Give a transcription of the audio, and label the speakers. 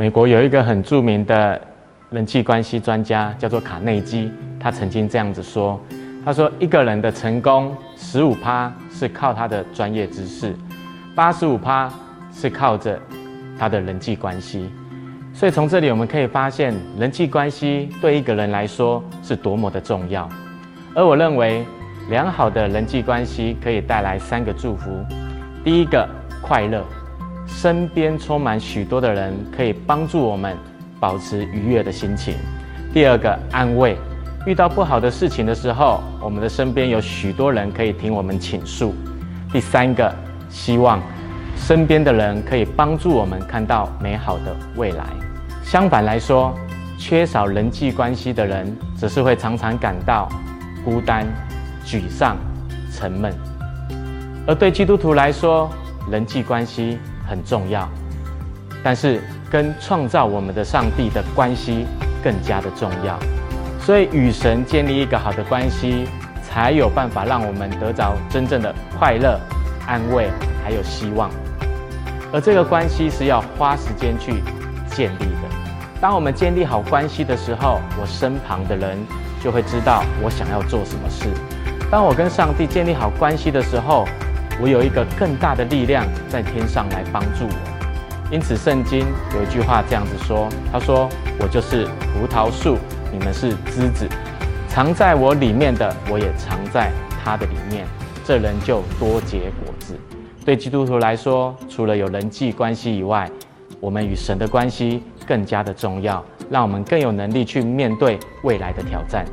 Speaker 1: 美国有一个很著名的人际关系专家，叫做卡内基，他曾经这样子说：“他说一个人的成功，十五趴是靠他的专业知识，八十五趴是靠着他的人际关系。”所以从这里我们可以发现，人际关系对一个人来说是多么的重要。而我认为，良好的人际关系可以带来三个祝福：第一个，快乐。身边充满许多的人，可以帮助我们保持愉悦的心情。第二个，安慰，遇到不好的事情的时候，我们的身边有许多人可以听我们倾诉。第三个，希望，身边的人可以帮助我们看到美好的未来。相反来说，缺少人际关系的人，则是会常常感到孤单、沮丧、沉闷。而对基督徒来说，人际关系。很重要，但是跟创造我们的上帝的关系更加的重要。所以与神建立一个好的关系，才有办法让我们得着真正的快乐、安慰，还有希望。而这个关系是要花时间去建立的。当我们建立好关系的时候，我身旁的人就会知道我想要做什么事。当我跟上帝建立好关系的时候，我有一个更大的力量在天上来帮助我，因此圣经有一句话这样子说：“他说我就是葡萄树，你们是枝子，藏在我里面的，我也藏在他的里面，这人就多结果子。”对基督徒来说，除了有人际关系以外，我们与神的关系更加的重要，让我们更有能力去面对未来的挑战。